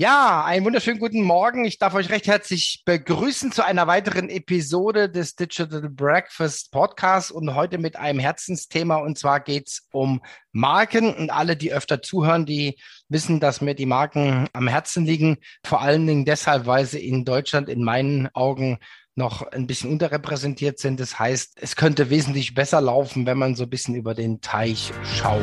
Ja, einen wunderschönen guten Morgen. Ich darf euch recht herzlich begrüßen zu einer weiteren Episode des Digital Breakfast Podcasts und heute mit einem Herzensthema und zwar geht's um Marken und alle, die öfter zuhören, die wissen, dass mir die Marken am Herzen liegen. Vor allen Dingen deshalb, weil sie in Deutschland in meinen Augen noch ein bisschen unterrepräsentiert sind. Das heißt, es könnte wesentlich besser laufen, wenn man so ein bisschen über den Teich schaut.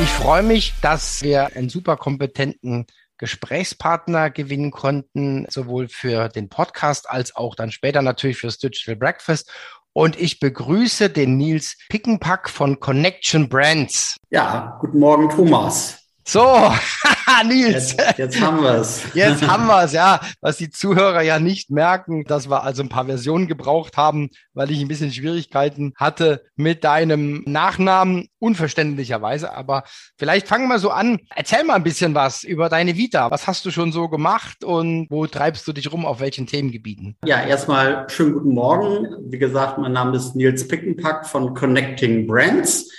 Ich freue mich, dass wir einen super kompetenten Gesprächspartner gewinnen konnten, sowohl für den Podcast als auch dann später natürlich fürs Digital Breakfast. Und ich begrüße den Nils Pickenpack von Connection Brands. Ja, guten Morgen, Thomas. So, Nils. Jetzt, jetzt haben wir es. Jetzt haben wir es, ja. Was die Zuhörer ja nicht merken, dass wir also ein paar Versionen gebraucht haben, weil ich ein bisschen Schwierigkeiten hatte mit deinem Nachnamen, unverständlicherweise. Aber vielleicht fangen wir so an. Erzähl mal ein bisschen was über deine Vita. Was hast du schon so gemacht und wo treibst du dich rum, auf welchen Themengebieten? Ja, erstmal schönen guten Morgen. Wie gesagt, mein Name ist Nils Pickenpack von Connecting Brands.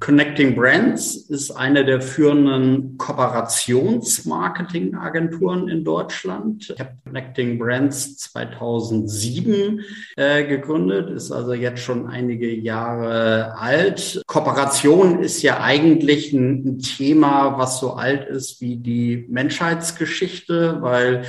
Connecting Brands ist eine der führenden Kooperationsmarketingagenturen in Deutschland. Ich habe Connecting Brands 2007 äh, gegründet, ist also jetzt schon einige Jahre alt. Kooperation ist ja eigentlich ein, ein Thema, was so alt ist wie die Menschheitsgeschichte, weil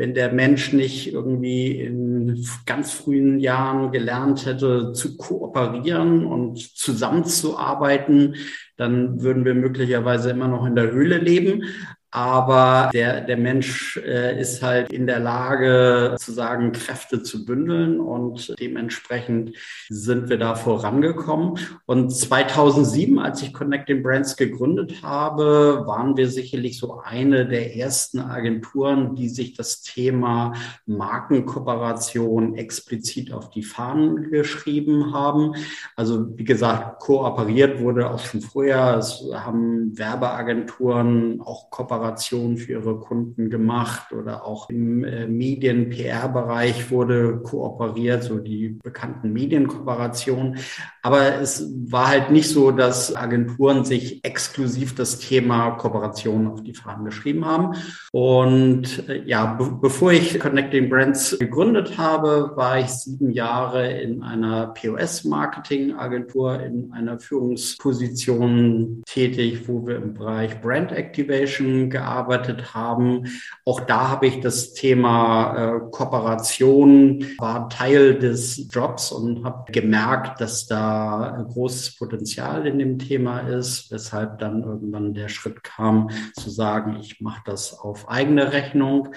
wenn der Mensch nicht irgendwie in ganz frühen Jahren gelernt hätte zu kooperieren und zusammenzuarbeiten, dann würden wir möglicherweise immer noch in der Höhle leben. Aber der, der Mensch äh, ist halt in der Lage zu sagen, Kräfte zu bündeln und dementsprechend sind wir da vorangekommen. Und 2007, als ich Connecting Brands gegründet habe, waren wir sicherlich so eine der ersten Agenturen, die sich das Thema Markenkooperation explizit auf die Fahnen geschrieben haben. Also wie gesagt, kooperiert wurde auch schon vorher. Es haben Werbeagenturen auch kooperiert Kooperation für ihre Kunden gemacht oder auch im äh, Medien-PR-Bereich wurde kooperiert, so die bekannten Medienkooperationen. Aber es war halt nicht so, dass Agenturen sich exklusiv das Thema Kooperation auf die Fahnen geschrieben haben. Und äh, ja, be bevor ich Connecting Brands gegründet habe, war ich sieben Jahre in einer POS-Marketing-Agentur in einer Führungsposition tätig, wo wir im Bereich Brand Activation gearbeitet haben. Auch da habe ich das Thema äh, Kooperation war Teil des Jobs und habe gemerkt, dass da großes Potenzial in dem Thema ist, weshalb dann irgendwann der Schritt kam zu sagen, ich mache das auf eigene Rechnung.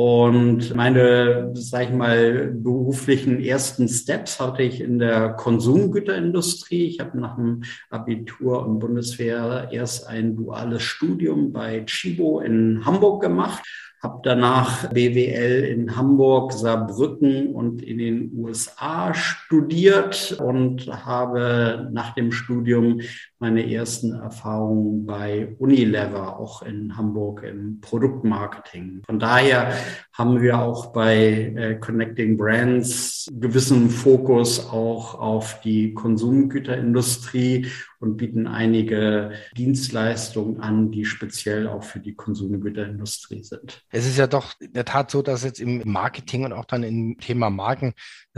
Und meine, sag ich mal, beruflichen ersten Steps hatte ich in der Konsumgüterindustrie. Ich habe nach dem Abitur und Bundeswehr erst ein duales Studium bei Chibo in Hamburg gemacht habe danach BWL in Hamburg, Saarbrücken und in den USA studiert und habe nach dem Studium meine ersten Erfahrungen bei Unilever, auch in Hamburg im Produktmarketing. Von daher haben wir auch bei äh, Connecting Brands gewissen Fokus auch auf die Konsumgüterindustrie und bieten einige Dienstleistungen an, die speziell auch für die Konsumgüterindustrie sind. Es ist ja doch in der Tat so, dass jetzt im Marketing und auch dann im Thema Marken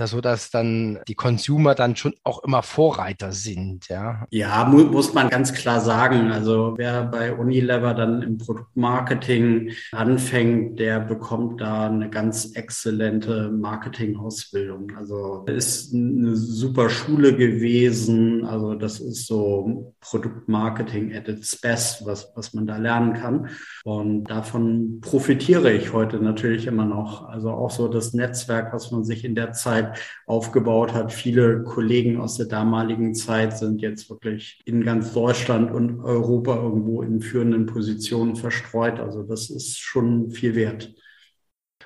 so, dass dann die Consumer dann schon auch immer Vorreiter sind, ja. Ja, mu muss man ganz klar sagen. Also wer bei Unilever dann im Produktmarketing anfängt, der bekommt da eine ganz exzellente Marketingausbildung. Also ist eine super Schule gewesen. Also das ist so Produktmarketing at its best, was, was man da lernen kann. Und davon profitiere ich heute natürlich immer noch. Also auch so das Netzwerk, was man sich in der Zeit Aufgebaut hat. Viele Kollegen aus der damaligen Zeit sind jetzt wirklich in ganz Deutschland und Europa irgendwo in führenden Positionen verstreut. Also das ist schon viel wert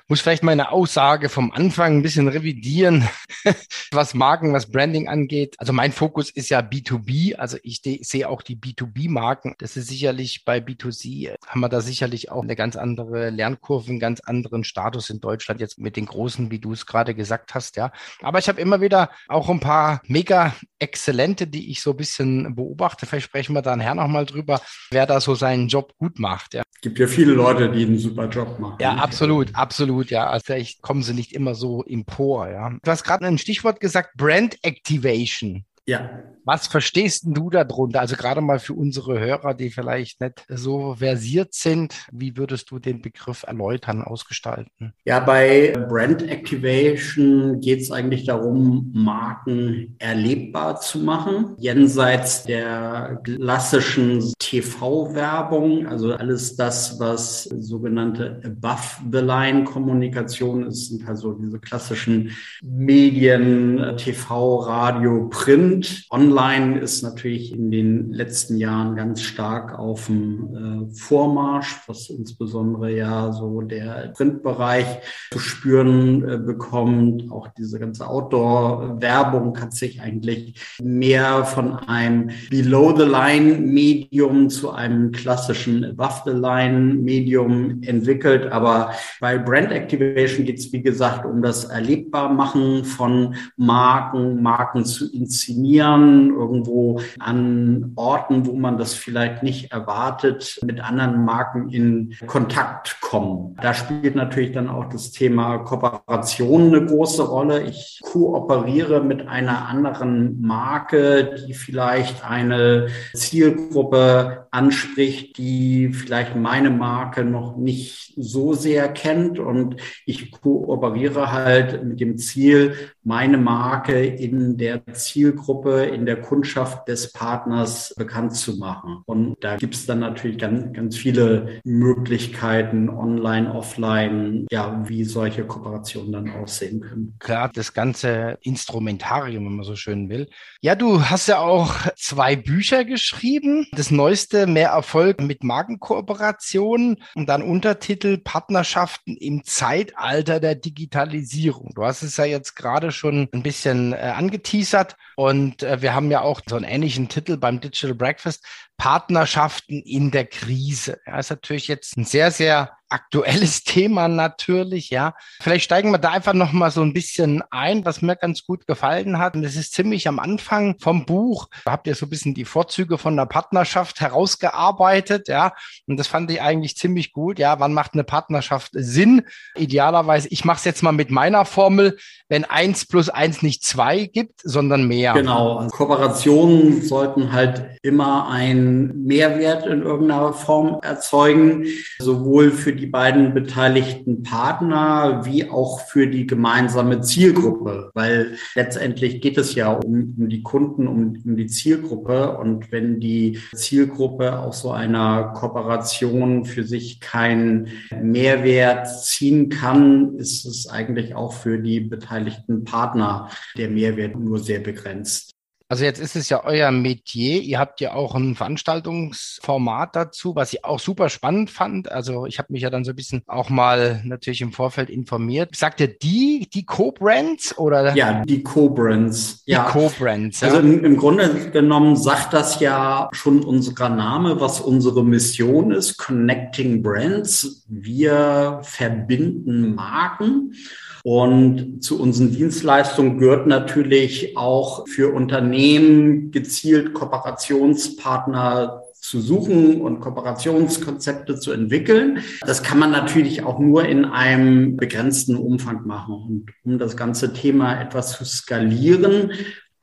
muss vielleicht meine Aussage vom Anfang ein bisschen revidieren, was Marken, was Branding angeht. Also mein Fokus ist ja B2B. Also ich sehe auch die B2B-Marken. Das ist sicherlich bei B2C, haben wir da sicherlich auch eine ganz andere Lernkurve, einen ganz anderen Status in Deutschland jetzt mit den großen, wie du es gerade gesagt hast. Ja, aber ich habe immer wieder auch ein paar mega exzellente, die ich so ein bisschen beobachte. Vielleicht sprechen wir da nachher nochmal drüber, wer da so seinen Job gut macht. Ja. Es gibt ja viele Leute, die einen super Job machen. Ja, absolut, absolut absolut, ja. Also vielleicht kommen sie nicht immer so empor, ja. Du hast gerade ein Stichwort gesagt, Brand Activation. Ja. Was verstehst du darunter? Also gerade mal für unsere Hörer, die vielleicht nicht so versiert sind, wie würdest du den Begriff erläutern, ausgestalten? Ja, bei Brand Activation geht es eigentlich darum, Marken erlebbar zu machen, jenseits der klassischen TV-Werbung, also alles das, was sogenannte Above-the-Line-Kommunikation ist, sind also diese klassischen Medien, TV, Radio, Print Print. Online ist natürlich in den letzten Jahren ganz stark auf dem äh, Vormarsch, was insbesondere ja so der Printbereich zu spüren äh, bekommt. Auch diese ganze Outdoor-Werbung hat sich eigentlich mehr von einem Below-the-Line-Medium zu einem klassischen Above-the-Line-Medium entwickelt. Aber bei Brand Activation geht es, wie gesagt, um das Erlebbarmachen von Marken, Marken zu inszenieren irgendwo an Orten, wo man das vielleicht nicht erwartet, mit anderen Marken in Kontakt kommen. Da spielt natürlich dann auch das Thema Kooperation eine große Rolle. Ich kooperiere mit einer anderen Marke, die vielleicht eine Zielgruppe anspricht, die vielleicht meine Marke noch nicht so sehr kennt und ich kooperiere halt mit dem Ziel, meine Marke in der Zielgruppe, in der Kundschaft des Partners bekannt zu machen. Und da gibt es dann natürlich ganz, ganz viele Möglichkeiten, online, offline, ja, wie solche Kooperationen dann aussehen können. Klar, das ganze Instrumentarium, wenn man so schön will. Ja, du hast ja auch zwei Bücher geschrieben. Das neueste, Mehr Erfolg mit Markenkooperationen und dann Untertitel Partnerschaften im Zeitalter der Digitalisierung. Du hast es ja jetzt gerade schon ein bisschen äh, angeteasert und äh, wir haben ja auch so einen ähnlichen Titel beim Digital Breakfast, Partnerschaften in der Krise. Ja, ist natürlich jetzt ein sehr, sehr aktuelles Thema natürlich, ja. Vielleicht steigen wir da einfach noch mal so ein bisschen ein, was mir ganz gut gefallen hat. Und das ist ziemlich am Anfang vom Buch. Da habt ihr so ein bisschen die Vorzüge von der Partnerschaft herausgearbeitet, ja. Und das fand ich eigentlich ziemlich gut. Ja, wann macht eine Partnerschaft Sinn? Idealerweise, ich mache es jetzt mal mit meiner Formel, wenn eins plus eins nicht zwei gibt, sondern mehr. Genau. Kooperationen sollten halt immer einen Mehrwert in irgendeiner Form erzeugen, sowohl für die beiden beteiligten Partner wie auch für die gemeinsame Zielgruppe, weil letztendlich geht es ja um, um die Kunden, um, um die Zielgruppe. Und wenn die Zielgruppe aus so einer Kooperation für sich keinen Mehrwert ziehen kann, ist es eigentlich auch für die beteiligten Partner der Mehrwert nur sehr begrenzt. Also jetzt ist es ja euer Metier. Ihr habt ja auch ein Veranstaltungsformat dazu, was ich auch super spannend fand. Also ich habe mich ja dann so ein bisschen auch mal natürlich im Vorfeld informiert. Sagt ihr die, die Co-Brands oder? Ja, die Co-Brands. Die ja. Co-Brands. Ja. Also im, im Grunde genommen sagt das ja schon unser Name, was unsere Mission ist. Connecting Brands. Wir verbinden Marken. Und zu unseren Dienstleistungen gehört natürlich auch für Unternehmen gezielt Kooperationspartner zu suchen und Kooperationskonzepte zu entwickeln. Das kann man natürlich auch nur in einem begrenzten Umfang machen. Und um das ganze Thema etwas zu skalieren,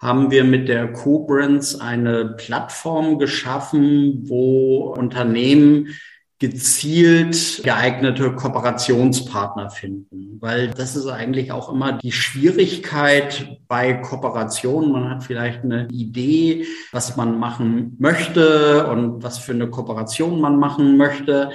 haben wir mit der Co-Brands eine Plattform geschaffen, wo Unternehmen gezielt geeignete Kooperationspartner finden, weil das ist eigentlich auch immer die Schwierigkeit bei Kooperationen. Man hat vielleicht eine Idee, was man machen möchte und was für eine Kooperation man machen möchte.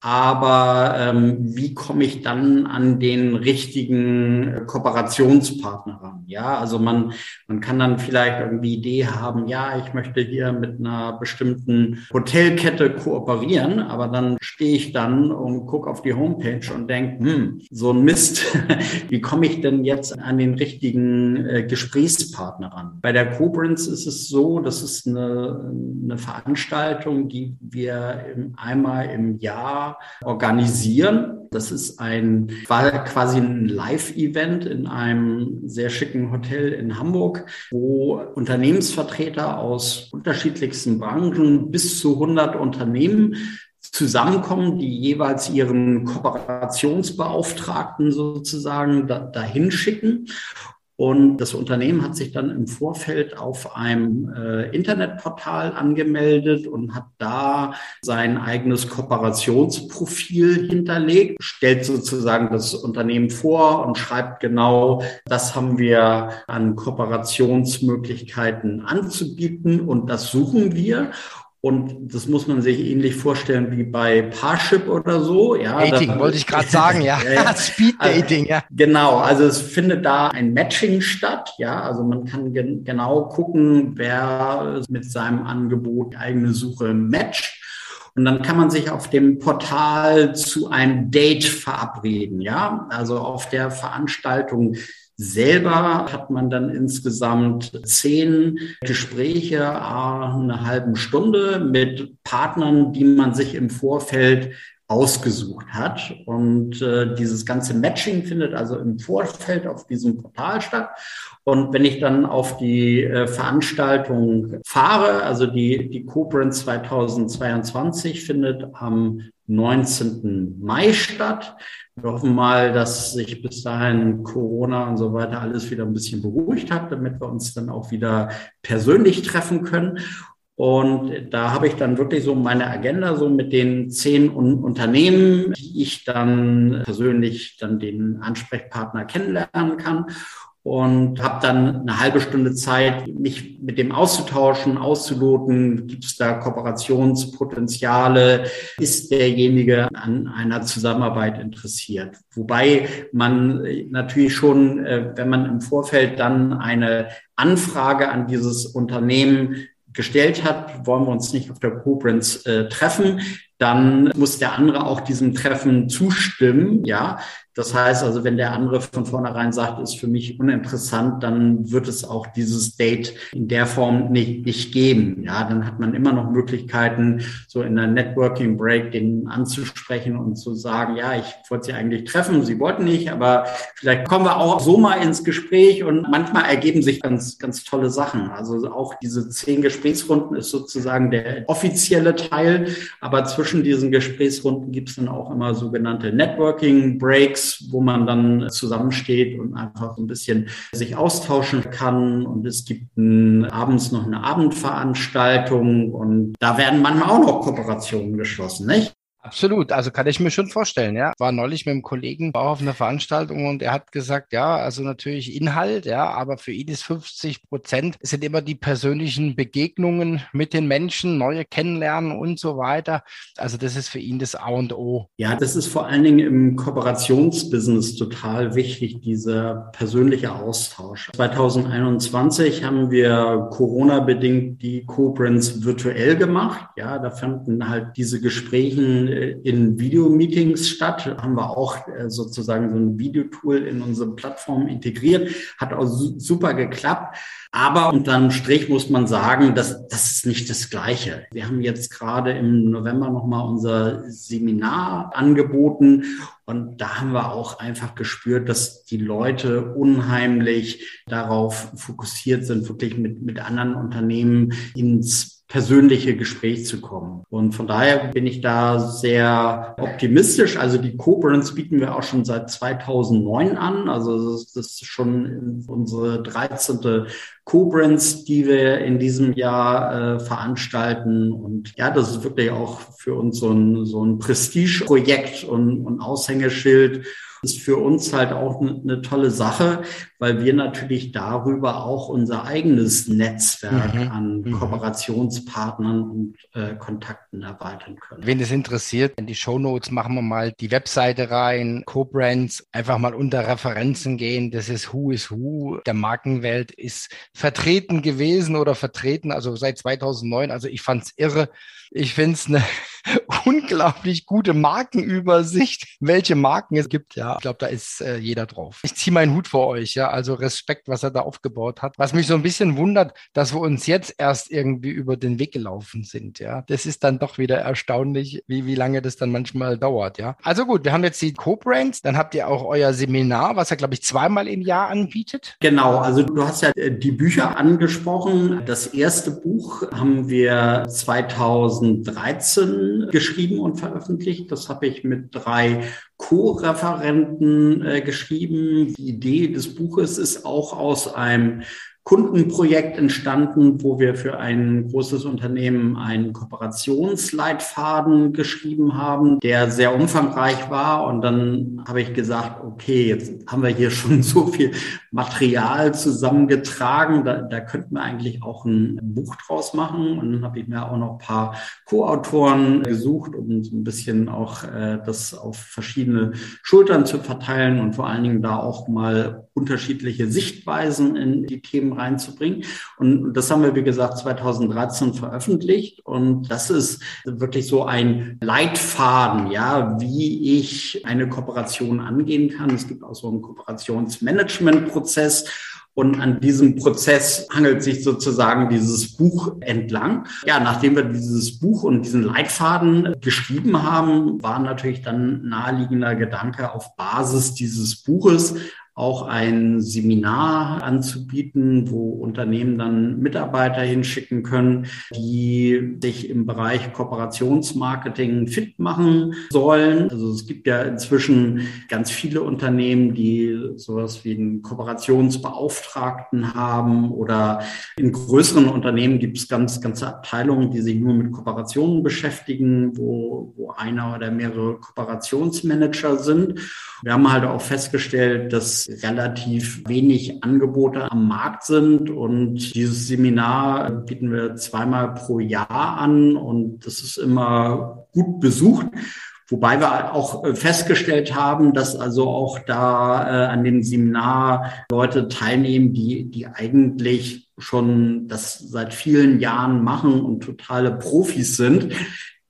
Aber ähm, wie komme ich dann an den richtigen Kooperationspartner ran? Ja, also man, man kann dann vielleicht irgendwie Idee haben, ja, ich möchte hier mit einer bestimmten Hotelkette kooperieren, aber dann stehe ich dann und gucke auf die Homepage und denke, hm, so ein Mist, wie komme ich denn jetzt an den richtigen äh, Gesprächspartner ran? Bei der Cobrins ist es so, das ist eine, eine Veranstaltung, die wir einmal im Jahr organisieren. Das ist ein quasi ein Live-Event in einem sehr schicken Hotel in Hamburg, wo Unternehmensvertreter aus unterschiedlichsten Branchen bis zu 100 Unternehmen zusammenkommen, die jeweils ihren Kooperationsbeauftragten sozusagen dahin schicken und das Unternehmen hat sich dann im Vorfeld auf einem äh, Internetportal angemeldet und hat da sein eigenes Kooperationsprofil hinterlegt, stellt sozusagen das Unternehmen vor und schreibt genau, das haben wir an Kooperationsmöglichkeiten anzubieten und das suchen wir. Und das muss man sich ähnlich vorstellen wie bei Parship oder so. Ja, Dating wollte ich gerade sagen, ja. ja, ja. Speed Dating, ja. Genau, also es findet da ein Matching statt. Ja, also man kann gen genau gucken, wer mit seinem Angebot eigene Suche matcht. Und dann kann man sich auf dem Portal zu einem Date verabreden. Ja, also auf der Veranstaltung Selber hat man dann insgesamt zehn Gespräche, eine halben Stunde mit Partnern, die man sich im Vorfeld ausgesucht hat. Und äh, dieses ganze Matching findet also im Vorfeld auf diesem Portal statt. Und wenn ich dann auf die äh, Veranstaltung fahre, also die, die Cobran 2022 findet am 19. Mai statt. Wir hoffen mal, dass sich bis dahin Corona und so weiter alles wieder ein bisschen beruhigt hat, damit wir uns dann auch wieder persönlich treffen können. Und da habe ich dann wirklich so meine Agenda so mit den zehn Unternehmen, die ich dann persönlich dann den Ansprechpartner kennenlernen kann und habe dann eine halbe Stunde Zeit, mich mit dem auszutauschen, auszuloten. Gibt es da Kooperationspotenziale? Ist derjenige an einer Zusammenarbeit interessiert? Wobei man natürlich schon, äh, wenn man im Vorfeld dann eine Anfrage an dieses Unternehmen gestellt hat, wollen wir uns nicht auf der Koblenz äh, treffen, dann muss der andere auch diesem Treffen zustimmen, ja. Das heißt also, wenn der andere von vornherein sagt, ist für mich uninteressant, dann wird es auch dieses Date in der Form nicht, nicht geben. Ja, dann hat man immer noch Möglichkeiten, so in der Networking Break den anzusprechen und zu sagen, ja, ich wollte Sie eigentlich treffen, Sie wollten nicht, aber vielleicht kommen wir auch so mal ins Gespräch und manchmal ergeben sich ganz, ganz tolle Sachen. Also auch diese zehn Gesprächsrunden ist sozusagen der offizielle Teil, aber zwischen diesen Gesprächsrunden gibt es dann auch immer sogenannte Networking Breaks wo man dann zusammensteht und einfach ein bisschen sich austauschen kann. Und es gibt ein, abends noch eine Abendveranstaltung und da werden manchmal auch noch Kooperationen geschlossen, nicht? Absolut, also kann ich mir schon vorstellen, ja. War neulich mit einem Kollegen auch auf einer Veranstaltung und er hat gesagt, ja, also natürlich Inhalt, ja, aber für ihn ist 50 Prozent sind immer die persönlichen Begegnungen mit den Menschen, neue kennenlernen und so weiter. Also das ist für ihn das A und O. Ja, das ist vor allen Dingen im Kooperationsbusiness total wichtig, dieser persönliche Austausch. 2021 haben wir Corona-bedingt die Co-Brands virtuell gemacht. Ja, da fanden halt diese Gespräche in Videomeetings statt. Haben wir auch äh, sozusagen so ein Videotool in unsere Plattform integriert. Hat auch super geklappt. Aber unterm Strich muss man sagen, dass das ist nicht das Gleiche. Wir haben jetzt gerade im November nochmal unser Seminar angeboten und da haben wir auch einfach gespürt, dass die Leute unheimlich darauf fokussiert sind, wirklich mit, mit anderen Unternehmen ins persönliche Gespräch zu kommen. Und von daher bin ich da sehr optimistisch. Also die Co-Brands bieten wir auch schon seit 2009 an. Also das ist schon unsere 13. Co-Brands, die wir in diesem Jahr äh, veranstalten. Und ja, das ist wirklich auch für uns so ein, so ein Prestigeprojekt und, und Aushängeschild ist für uns halt auch eine tolle Sache, weil wir natürlich darüber auch unser eigenes Netzwerk mhm. an mhm. Kooperationspartnern und äh, Kontakten erweitern können. Wen das interessiert, in die Show Notes machen wir mal die Webseite rein, Co-Brands, einfach mal unter Referenzen gehen. Das ist Who is Who der Markenwelt ist vertreten gewesen oder vertreten, also seit 2009. Also ich fand es irre. Ich finde es eine unglaublich gute Markenübersicht, welche Marken es gibt. Ja, ich glaube, da ist äh, jeder drauf. Ich ziehe meinen Hut vor euch. Ja, also Respekt, was er da aufgebaut hat. Was mich so ein bisschen wundert, dass wir uns jetzt erst irgendwie über den Weg gelaufen sind. Ja, das ist dann doch wieder erstaunlich, wie, wie lange das dann manchmal dauert. Ja, also gut, wir haben jetzt die Co-Brands. Dann habt ihr auch euer Seminar, was er, glaube ich, zweimal im Jahr anbietet. Genau. Also du hast ja äh, die Bücher angesprochen. Das erste Buch haben wir 2013 geschrieben und veröffentlicht. Das habe ich mit drei Co-Referenten äh, geschrieben. Die Idee des Buches ist auch aus einem Kundenprojekt entstanden, wo wir für ein großes Unternehmen einen Kooperationsleitfaden geschrieben haben, der sehr umfangreich war. Und dann habe ich gesagt, okay, jetzt haben wir hier schon so viel Material zusammengetragen, da, da könnten wir eigentlich auch ein Buch draus machen. Und dann habe ich mir auch noch ein paar Co-Autoren gesucht, um so ein bisschen auch äh, das auf verschiedene Schultern zu verteilen und vor allen Dingen da auch mal unterschiedliche Sichtweisen in die Themen reinzubringen. Und das haben wir, wie gesagt, 2013 veröffentlicht. Und das ist wirklich so ein Leitfaden, ja, wie ich eine Kooperation angehen kann. Es gibt auch so einen Kooperationsmanagement-Prozess. Und an diesem Prozess hangelt sich sozusagen dieses Buch entlang. Ja, nachdem wir dieses Buch und diesen Leitfaden geschrieben haben, war natürlich dann naheliegender Gedanke auf Basis dieses Buches auch ein Seminar anzubieten, wo Unternehmen dann Mitarbeiter hinschicken können, die sich im Bereich Kooperationsmarketing fit machen sollen. Also es gibt ja inzwischen ganz viele Unternehmen, die sowas wie einen Kooperationsbeauftragten haben oder in größeren Unternehmen gibt es ganz, ganze Abteilungen, die sich nur mit Kooperationen beschäftigen, wo, wo einer oder mehrere Kooperationsmanager sind. Wir haben halt auch festgestellt, dass relativ wenig Angebote am Markt sind. Und dieses Seminar bieten wir zweimal pro Jahr an. Und das ist immer gut besucht. Wobei wir auch festgestellt haben, dass also auch da äh, an dem Seminar Leute teilnehmen, die, die eigentlich schon das seit vielen Jahren machen und totale Profis sind,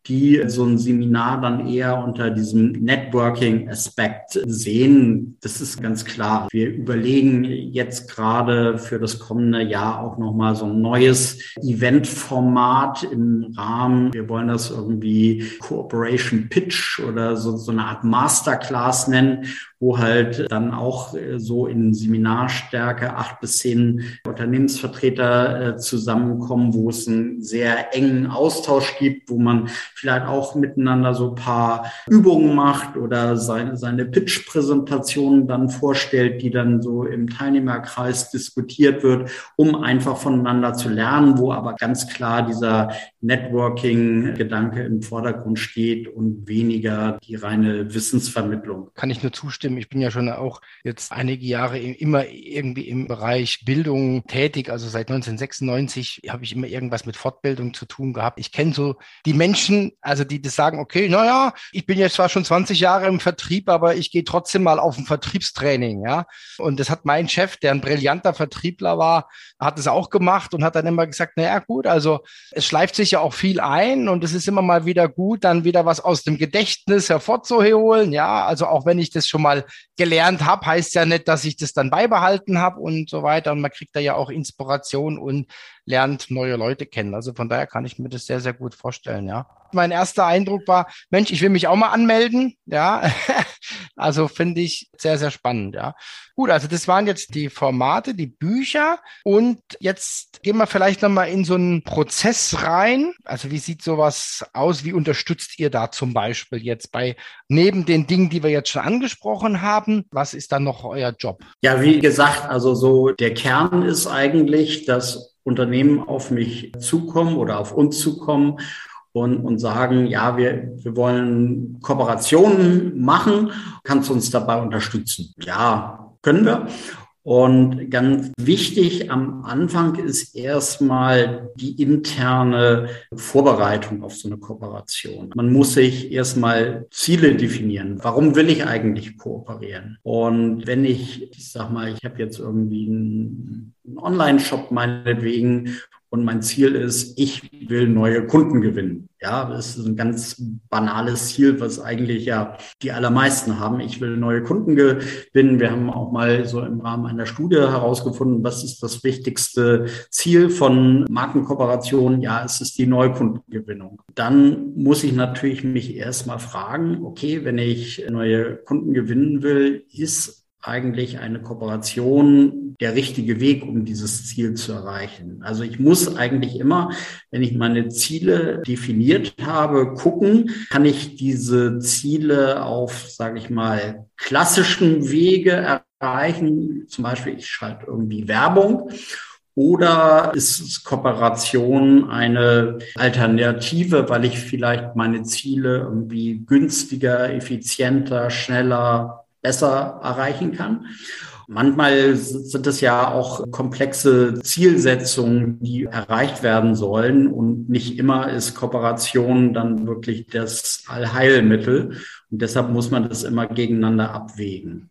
die so ein Seminar dann eher unter diesem Networking-Aspekt sehen. Das ist ganz klar. Wir überlegen jetzt gerade für das kommende Jahr auch nochmal so ein neues Event-Format im Rahmen. Wir wollen das irgendwie Cooperation Pitch oder so, so eine Art Masterclass nennen, wo halt dann auch äh, so in Seminarstärke acht bis zehn Unternehmensvertreter äh, zusammenkommen, wo es einen sehr engen Austausch gibt, wo man vielleicht auch miteinander so paar Übungen macht oder seine, seine Pitch-Präsentationen dann vorstellt, die dann so im Teilnehmerkreis diskutiert wird, um einfach voneinander zu lernen, wo aber ganz klar dieser Networking-Gedanke im Vordergrund steht und weniger die reine Wissensvermittlung. Kann ich nur zustimmen. Ich bin ja schon auch jetzt einige Jahre immer irgendwie im Bereich Bildung tätig. Also seit 1996 habe ich immer irgendwas mit Fortbildung zu tun gehabt. Ich kenne so die Menschen, also die das sagen, okay, naja, ich bin jetzt zwar schon 20 Jahre im Vertrieb, aber ich gehe trotzdem mal auf ein Vertriebstraining, ja. Und das hat mein Chef, der ein brillanter Vertriebler war, hat es auch gemacht und hat dann immer gesagt, naja, gut, also es schleift sich ja auch viel ein und es ist immer mal wieder gut, dann wieder was aus dem Gedächtnis hervorzuholen, ja. Also auch wenn ich das schon mal mal gelernt habe, heißt ja nicht, dass ich das dann beibehalten habe und so weiter. Und man kriegt da ja auch Inspiration und lernt neue Leute kennen. Also von daher kann ich mir das sehr, sehr gut vorstellen, ja. Mein erster Eindruck war, Mensch, ich will mich auch mal anmelden. Ja, also finde ich sehr, sehr spannend. Ja, gut. Also das waren jetzt die Formate, die Bücher. Und jetzt gehen wir vielleicht nochmal in so einen Prozess rein. Also wie sieht sowas aus? Wie unterstützt ihr da zum Beispiel jetzt bei, neben den Dingen, die wir jetzt schon angesprochen haben? Was ist dann noch euer Job? Ja, wie gesagt, also so der Kern ist eigentlich, dass Unternehmen auf mich zukommen oder auf uns zukommen und, und sagen, ja, wir, wir wollen Kooperationen machen, kannst du uns dabei unterstützen? Ja, können wir. Und ganz wichtig am Anfang ist erstmal die interne Vorbereitung auf so eine Kooperation. Man muss sich erstmal Ziele definieren. Warum will ich eigentlich kooperieren? Und wenn ich, ich sag mal, ich habe jetzt irgendwie einen Online-Shop meinetwegen und mein Ziel ist, ich will neue Kunden gewinnen. Ja, das ist ein ganz banales Ziel, was eigentlich ja die allermeisten haben. Ich will neue Kunden gewinnen. Wir haben auch mal so im Rahmen einer Studie herausgefunden, was ist das wichtigste Ziel von Markenkooperationen? Ja, es ist die Neukundengewinnung. Dann muss ich natürlich mich erstmal fragen, okay, wenn ich neue Kunden gewinnen will, ist eigentlich eine Kooperation der richtige Weg, um dieses Ziel zu erreichen. Also ich muss eigentlich immer, wenn ich meine Ziele definiert habe, gucken, kann ich diese Ziele auf, sage ich mal, klassischen Wege erreichen. Zum Beispiel, ich schalte irgendwie Werbung oder ist Kooperation eine Alternative, weil ich vielleicht meine Ziele irgendwie günstiger, effizienter, schneller besser erreichen kann. Manchmal sind es ja auch komplexe Zielsetzungen, die erreicht werden sollen. Und nicht immer ist Kooperation dann wirklich das Allheilmittel. Und deshalb muss man das immer gegeneinander abwägen.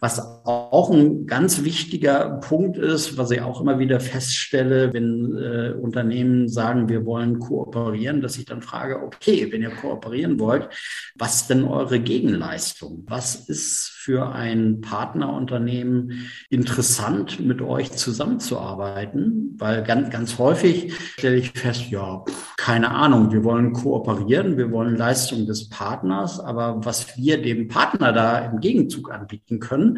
Was auch ein ganz wichtiger Punkt ist, was ich auch immer wieder feststelle, wenn äh, Unternehmen sagen, wir wollen kooperieren, dass ich dann frage, okay, wenn ihr kooperieren wollt, was denn eure Gegenleistung? Was ist für ein Partnerunternehmen interessant, mit euch zusammenzuarbeiten? Weil ganz, ganz häufig stelle ich fest, ja, keine Ahnung, wir wollen kooperieren, wir wollen Leistung des Partners, aber was wir dem Partner da im Gegenzug anbieten können,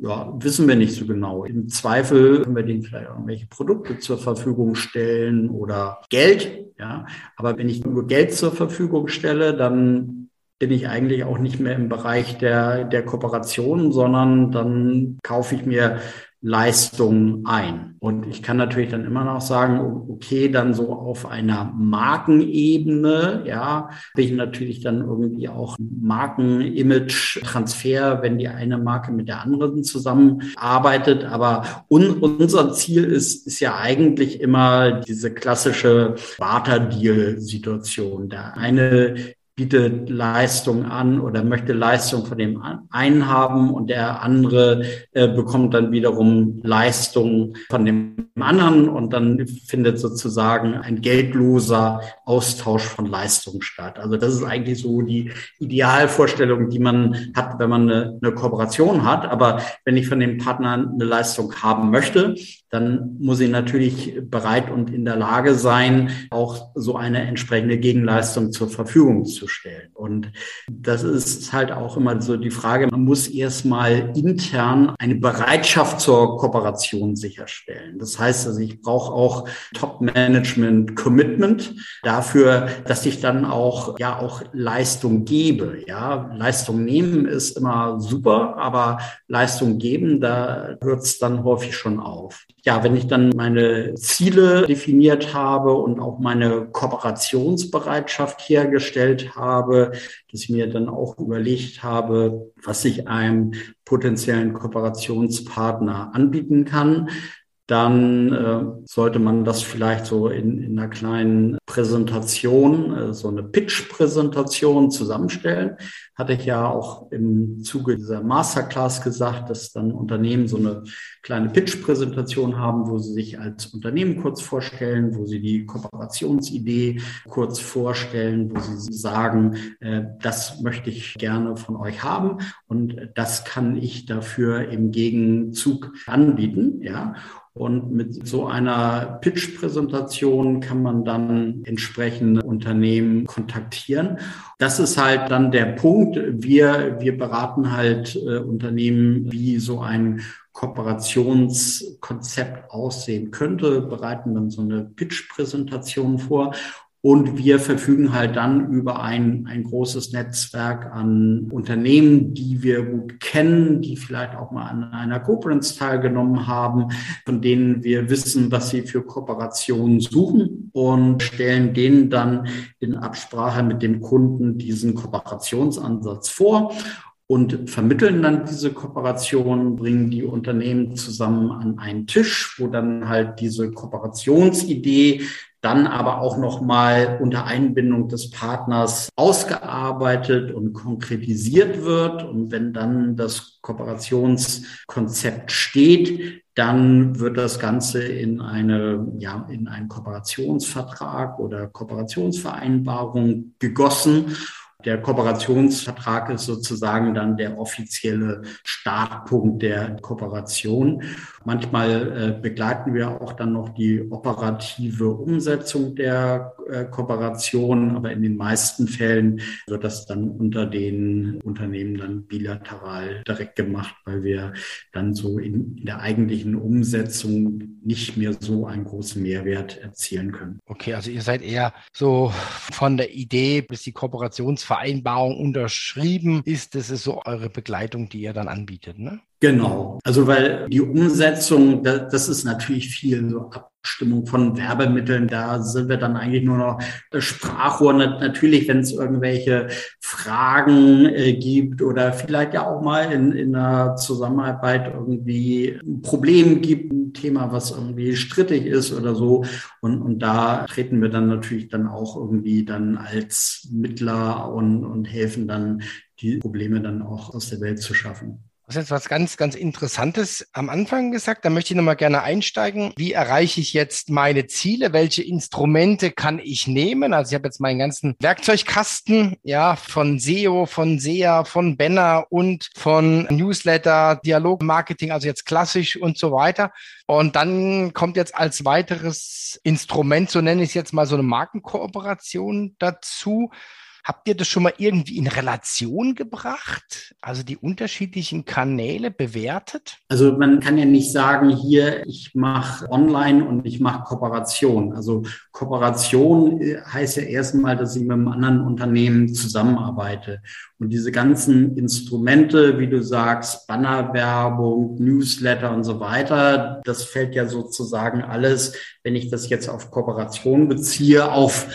ja, wissen wir nicht so genau. Im Zweifel können wir denen vielleicht irgendwelche Produkte zur Verfügung stellen oder Geld, ja. Aber wenn ich nur Geld zur Verfügung stelle, dann bin ich eigentlich auch nicht mehr im Bereich der, der Kooperation, sondern dann kaufe ich mir Leistungen ein. Und ich kann natürlich dann immer noch sagen, okay, dann so auf einer Markenebene, ja, bin ich natürlich dann irgendwie auch Marken-Image-Transfer, wenn die eine Marke mit der anderen zusammenarbeitet. Aber un unser Ziel ist, ist ja eigentlich immer diese klassische Barter-Deal-Situation. Der eine bietet Leistung an oder möchte Leistung von dem einen haben und der andere äh, bekommt dann wiederum Leistung von dem anderen und dann findet sozusagen ein geldloser Austausch von Leistung statt. Also das ist eigentlich so die Idealvorstellung, die man hat, wenn man eine, eine Kooperation hat. Aber wenn ich von dem Partner eine Leistung haben möchte, dann muss ich natürlich bereit und in der Lage sein, auch so eine entsprechende Gegenleistung zur Verfügung zu stellen. Und das ist halt auch immer so die Frage, man muss erstmal intern eine Bereitschaft zur Kooperation sicherstellen. Das heißt also, ich brauche auch Top-Management-Commitment dafür, dass ich dann auch, ja, auch Leistung gebe. Ja, Leistung nehmen ist immer super, aber Leistung geben, da hört es dann häufig schon auf ja, wenn ich dann meine Ziele definiert habe und auch meine Kooperationsbereitschaft hergestellt habe, dass ich mir dann auch überlegt habe, was ich einem potenziellen Kooperationspartner anbieten kann, dann äh, sollte man das vielleicht so in, in einer kleinen Präsentation, äh, so eine Pitch-Präsentation zusammenstellen. Hatte ich ja auch im Zuge dieser Masterclass gesagt, dass dann Unternehmen so eine kleine Pitch-Präsentation haben, wo sie sich als Unternehmen kurz vorstellen, wo sie die Kooperationsidee kurz vorstellen, wo sie sagen, äh, das möchte ich gerne von euch haben und das kann ich dafür im Gegenzug anbieten, ja. Und mit so einer Pitch-Präsentation kann man dann entsprechende Unternehmen kontaktieren. Das ist halt dann der Punkt. Wir, wir beraten halt äh, Unternehmen, wie so ein Kooperationskonzept aussehen könnte, bereiten dann so eine Pitch-Präsentation vor und wir verfügen halt dann über ein, ein großes Netzwerk an Unternehmen, die wir gut kennen, die vielleicht auch mal an einer Conference teilgenommen haben, von denen wir wissen, was sie für Kooperationen suchen und stellen denen dann in Absprache mit dem Kunden diesen Kooperationsansatz vor und vermitteln dann diese Kooperation, bringen die Unternehmen zusammen an einen Tisch, wo dann halt diese Kooperationsidee dann aber auch nochmal unter Einbindung des Partners ausgearbeitet und konkretisiert wird. Und wenn dann das Kooperationskonzept steht, dann wird das Ganze in eine, ja, in einen Kooperationsvertrag oder Kooperationsvereinbarung gegossen. Der Kooperationsvertrag ist sozusagen dann der offizielle Startpunkt der Kooperation. Manchmal äh, begleiten wir auch dann noch die operative Umsetzung der äh, Kooperation, aber in den meisten Fällen wird das dann unter den Unternehmen dann bilateral direkt gemacht, weil wir dann so in, in der eigentlichen Umsetzung nicht mehr so einen großen Mehrwert erzielen können. Okay, also ihr seid eher so von der Idee bis die Kooperationsvereinbarung unterschrieben ist, das ist so eure Begleitung, die ihr dann anbietet, ne? Genau. Also weil die Umsetzung, das ist natürlich viel so Abstimmung von Werbemitteln. Da sind wir dann eigentlich nur noch Sprachrohr. Natürlich, wenn es irgendwelche Fragen äh, gibt oder vielleicht ja auch mal in, in einer Zusammenarbeit irgendwie ein Problem gibt, ein Thema, was irgendwie strittig ist oder so. Und, und da treten wir dann natürlich dann auch irgendwie dann als Mittler und, und helfen dann, die Probleme dann auch aus der Welt zu schaffen. Du hast jetzt was ganz, ganz Interessantes am Anfang gesagt. Da möchte ich nochmal gerne einsteigen. Wie erreiche ich jetzt meine Ziele? Welche Instrumente kann ich nehmen? Also ich habe jetzt meinen ganzen Werkzeugkasten, ja, von SEO, von SEA, von Banner und von Newsletter, Dialogmarketing, also jetzt klassisch und so weiter. Und dann kommt jetzt als weiteres Instrument, so nenne ich es jetzt mal so eine Markenkooperation dazu. Habt ihr das schon mal irgendwie in Relation gebracht? Also die unterschiedlichen Kanäle bewertet? Also man kann ja nicht sagen, hier, ich mache online und ich mache Kooperation. Also Kooperation äh, heißt ja erstmal, dass ich mit einem anderen Unternehmen zusammenarbeite. Und diese ganzen Instrumente, wie du sagst, Bannerwerbung, Newsletter und so weiter, das fällt ja sozusagen alles, wenn ich das jetzt auf Kooperation beziehe, auf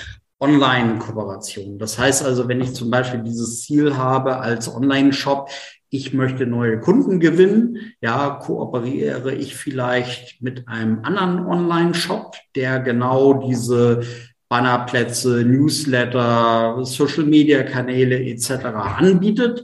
Online-Kooperation. Das heißt also, wenn ich zum Beispiel dieses Ziel habe als Online-Shop, ich möchte neue Kunden gewinnen, ja, kooperiere ich vielleicht mit einem anderen Online-Shop, der genau diese Bannerplätze, Newsletter, Social-Media-Kanäle etc. anbietet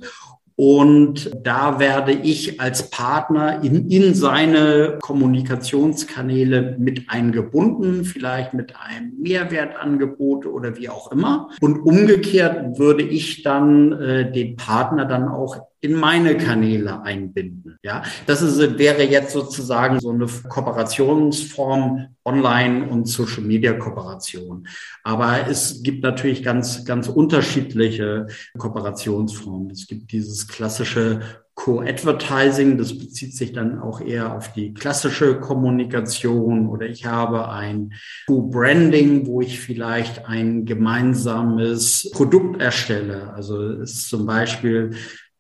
und da werde ich als Partner in, in seine Kommunikationskanäle mit eingebunden, vielleicht mit einem Mehrwertangebot oder wie auch immer. Und umgekehrt würde ich dann äh, den Partner dann auch in meine Kanäle einbinden. Ja, das ist, wäre jetzt sozusagen so eine Kooperationsform Online und Social Media Kooperation. Aber es gibt natürlich ganz, ganz unterschiedliche Kooperationsformen. Es gibt dieses klassische Co-Advertising, das bezieht sich dann auch eher auf die klassische Kommunikation oder ich habe ein Co-Branding, wo ich vielleicht ein gemeinsames Produkt erstelle. Also ist zum Beispiel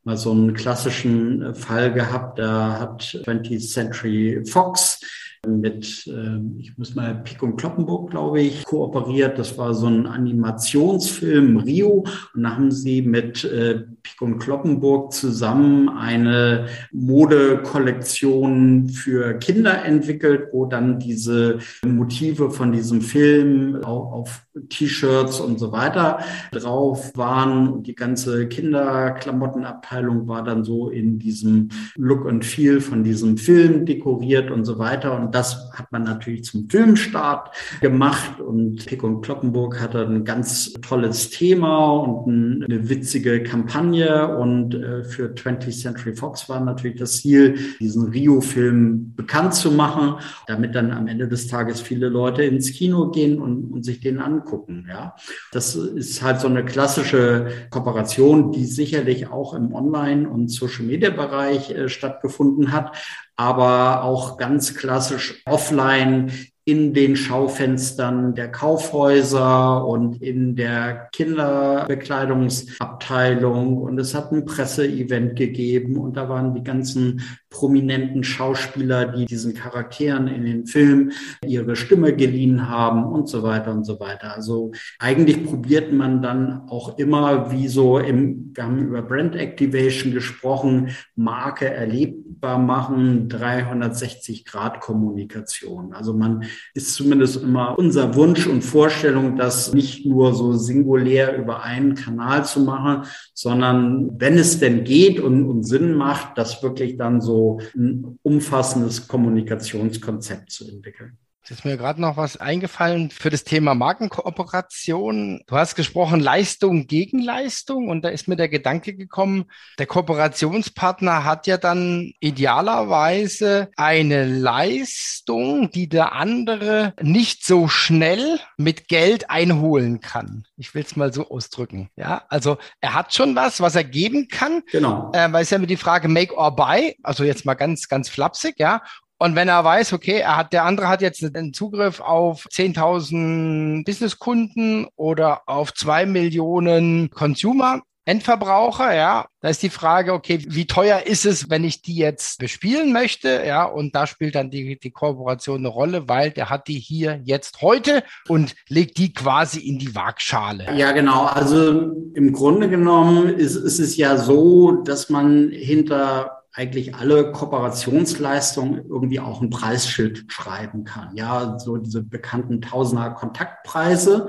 mal so einen klassischen äh, Fall gehabt. Da hat 20th Century Fox mit, äh, ich muss mal Pick und Kloppenburg, glaube ich, kooperiert. Das war so ein Animationsfilm Rio. Und da haben sie mit äh, Pick und Kloppenburg zusammen eine Modekollektion für Kinder entwickelt, wo dann diese Motive von diesem Film auch auf T-Shirts und so weiter drauf waren. Und die ganze Kinderklamottenabteilung war dann so in diesem Look and Feel von diesem Film dekoriert und so weiter. Und Und das hat man natürlich zum Filmstart gemacht. Und Pick und Kloppenburg hatte ein ganz tolles Thema und eine witzige Kampagne. Und äh, für 20th Century Fox war natürlich das Ziel, diesen Rio-Film bekannt zu machen, damit dann am Ende des Tages viele Leute ins Kino gehen und, und sich den angucken. Ja, das ist halt so eine klassische Kooperation, die sicherlich auch im Online- und Social-Media-Bereich äh, stattgefunden hat, aber auch ganz klassisch offline in den Schaufenstern der Kaufhäuser und in der Kinderbekleidungsabteilung. Und es hat ein Presseevent gegeben und da waren die ganzen prominenten Schauspieler, die diesen Charakteren in den Film ihre Stimme geliehen haben und so weiter und so weiter. Also eigentlich probiert man dann auch immer, wie so im, wir haben über Brand Activation gesprochen, Marke erlebbar machen, 360 Grad Kommunikation. Also man ist zumindest immer unser Wunsch und Vorstellung, das nicht nur so singulär über einen Kanal zu machen, sondern wenn es denn geht und, und Sinn macht, das wirklich dann so ein umfassendes Kommunikationskonzept zu entwickeln. Jetzt ist mir gerade noch was eingefallen für das Thema Markenkooperation. Du hast gesprochen Leistung gegen Leistung und da ist mir der Gedanke gekommen, der Kooperationspartner hat ja dann idealerweise eine Leistung, die der andere nicht so schnell mit Geld einholen kann. Ich will es mal so ausdrücken. Ja, also er hat schon was, was er geben kann. Genau. Äh, weil es ja mit die Frage Make or Buy, also jetzt mal ganz, ganz flapsig, ja. Und wenn er weiß, okay, er hat, der andere hat jetzt einen Zugriff auf 10.000 Businesskunden oder auf zwei Millionen Consumer, Endverbraucher, ja, da ist die Frage, okay, wie teuer ist es, wenn ich die jetzt bespielen möchte, ja, und da spielt dann die, die Kooperation eine Rolle, weil der hat die hier jetzt heute und legt die quasi in die Waagschale. Ja, genau. Also im Grunde genommen ist, ist es ja so, dass man hinter eigentlich alle Kooperationsleistungen irgendwie auch ein Preisschild schreiben kann. Ja, so diese bekannten Tausender Kontaktpreise.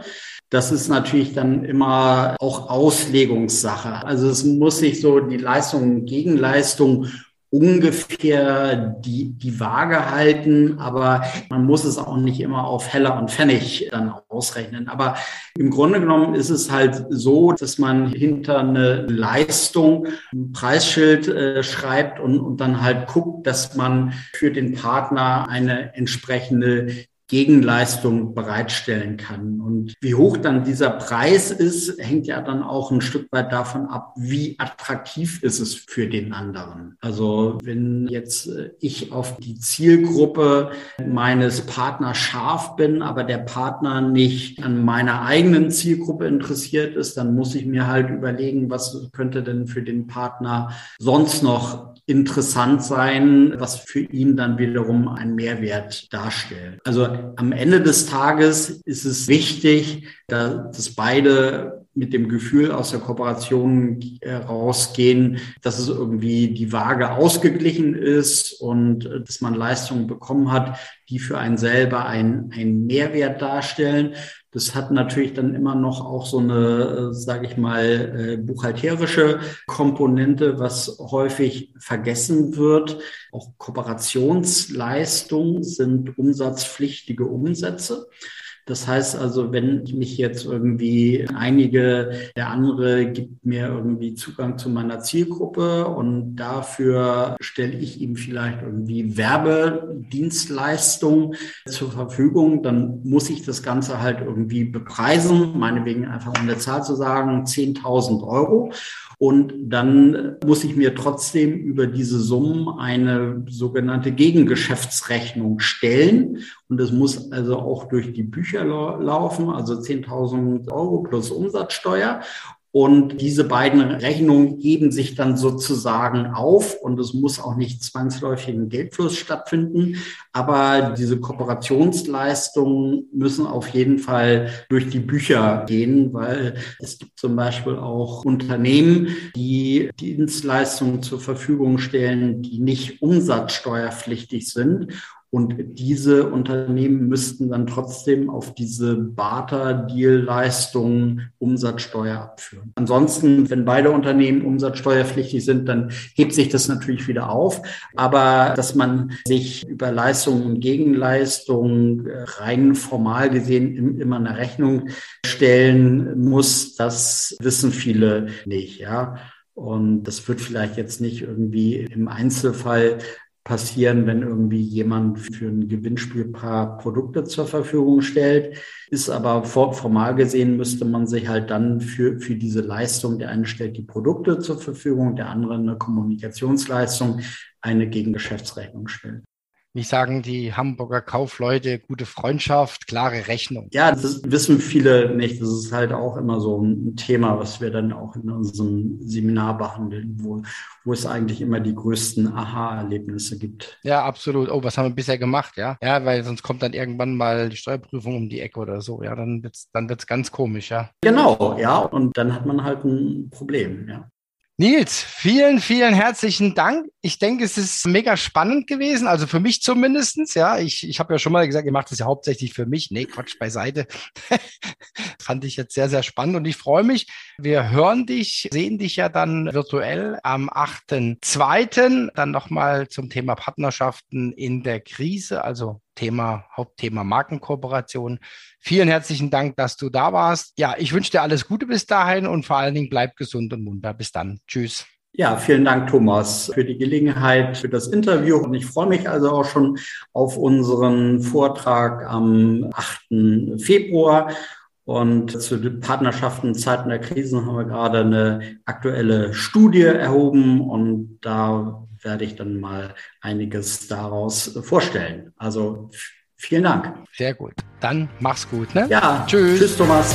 Das ist natürlich dann immer auch Auslegungssache. Also es muss sich so die Leistung Gegenleistung ungefähr die, die Waage halten, aber man muss es auch nicht immer auf Heller und Pfennig dann ausrechnen. Aber im Grunde genommen ist es halt so, dass man hinter eine Leistung ein Preisschild äh, schreibt und, und dann halt guckt, dass man für den Partner eine entsprechende Gegenleistung bereitstellen kann. Und wie hoch dann dieser Preis ist, hängt ja dann auch ein Stück weit davon ab, wie attraktiv ist es für den anderen. Also wenn jetzt äh, ich auf die Zielgruppe meines Partners scharf bin, aber der Partner nicht an meiner eigenen Zielgruppe interessiert ist, dann muss ich mir halt überlegen, was könnte denn für den Partner sonst noch interessant sein, was für ihn dann wiederum einen Mehrwert darstellt. Also am Ende des Tages ist es wichtig, dass beide mit dem Gefühl aus der Kooperation rausgehen, dass es irgendwie die Waage ausgeglichen ist und äh, dass man Leistungen bekommen hat, die für einen selber einen, einen Mehrwert darstellen. Das hat natürlich dann immer noch auch so eine, äh, sage ich mal, äh, buchhalterische Komponente, was häufig vergessen wird. Auch Kooperationsleistungen sind umsatzpflichtige Umsätze. Das heißt also, wenn ich mich jetzt irgendwie einige, der andere gibt mir irgendwie Zugang zu meiner Zielgruppe und dafür stelle ich ihm vielleicht irgendwie Werbedienstleistungen zur Verfügung, dann muss ich das Ganze halt irgendwie bepreisen, meinetwegen einfach um eine Zahl zu sagen, 10.000 Euro. Und dann muss ich mir trotzdem über diese Summen eine sogenannte Gegengeschäftsrechnung stellen. Und es muss also auch durch die Bücher laufen, also 10.000 Euro plus Umsatzsteuer. Und diese beiden Rechnungen geben sich dann sozusagen auf und es muss auch nicht zwangsläufig ein Geldfluss stattfinden. Aber diese Kooperationsleistungen müssen auf jeden Fall durch die Bücher gehen, weil es gibt zum Beispiel auch Unternehmen, die Dienstleistungen zur Verfügung stellen, die nicht umsatzsteuerpflichtig sind. Und diese Unternehmen müssten dann trotzdem auf diese Barter-Deal-Leistungen Umsatzsteuer abführen. Ansonsten, wenn beide Unternehmen umsatzsteuerpflichtig sind, dann hebt sich das natürlich wieder auf. Aber dass man sich über Leistungen und Gegenleistungen äh, rein formal gesehen immer eine Rechnung stellen muss, das wissen viele nicht, ja. Und das wird vielleicht jetzt nicht irgendwie im Einzelfall passieren, wenn irgendwie jemand für ein Gewinnspiel paar Produkte zur Verfügung stellt. Ist aber formal gesehen müsste man sich halt dann für, für diese Leistung, der eine stellt die Produkte zur Verfügung, der andere eine Kommunikationsleistung, eine Gegengeschäftsrechnung stellen wie sagen die Hamburger Kaufleute, gute Freundschaft, klare Rechnung. Ja, das wissen viele nicht. Das ist halt auch immer so ein Thema, was wir dann auch in unserem Seminar behandeln, wo, wo es eigentlich immer die größten Aha-Erlebnisse gibt. Ja, absolut. Oh, was haben wir bisher gemacht? Ja, ja, weil sonst kommt dann irgendwann mal die Steuerprüfung um die Ecke oder so. Ja, dann wird's, dann wird's ganz komisch, ja. Genau, ja. Und dann hat man halt ein Problem, ja. Nils, vielen, vielen herzlichen Dank. Ich denke, es ist mega spannend gewesen, also für mich zumindestens. Ja, ich, ich habe ja schon mal gesagt, ihr macht das ja hauptsächlich für mich. Nee, Quatsch beiseite. Fand ich jetzt sehr, sehr spannend und ich freue mich. Wir hören dich, sehen dich ja dann virtuell am 8.2. Dann nochmal zum Thema Partnerschaften in der Krise, also Thema, Hauptthema Markenkooperation. Vielen herzlichen Dank, dass du da warst. Ja, ich wünsche dir alles Gute bis dahin und vor allen Dingen bleib gesund und munter. Bis dann. Tschüss. Ja, vielen Dank, Thomas, für die Gelegenheit, für das Interview. Und ich freue mich also auch schon auf unseren Vortrag am 8. Februar. Und zu den Partnerschaften in Zeiten der Krisen haben wir gerade eine aktuelle Studie erhoben und da werde ich dann mal einiges daraus vorstellen. Also vielen Dank. Sehr gut. Dann mach's gut. Ne? Ja, tschüss. Tschüss, Thomas.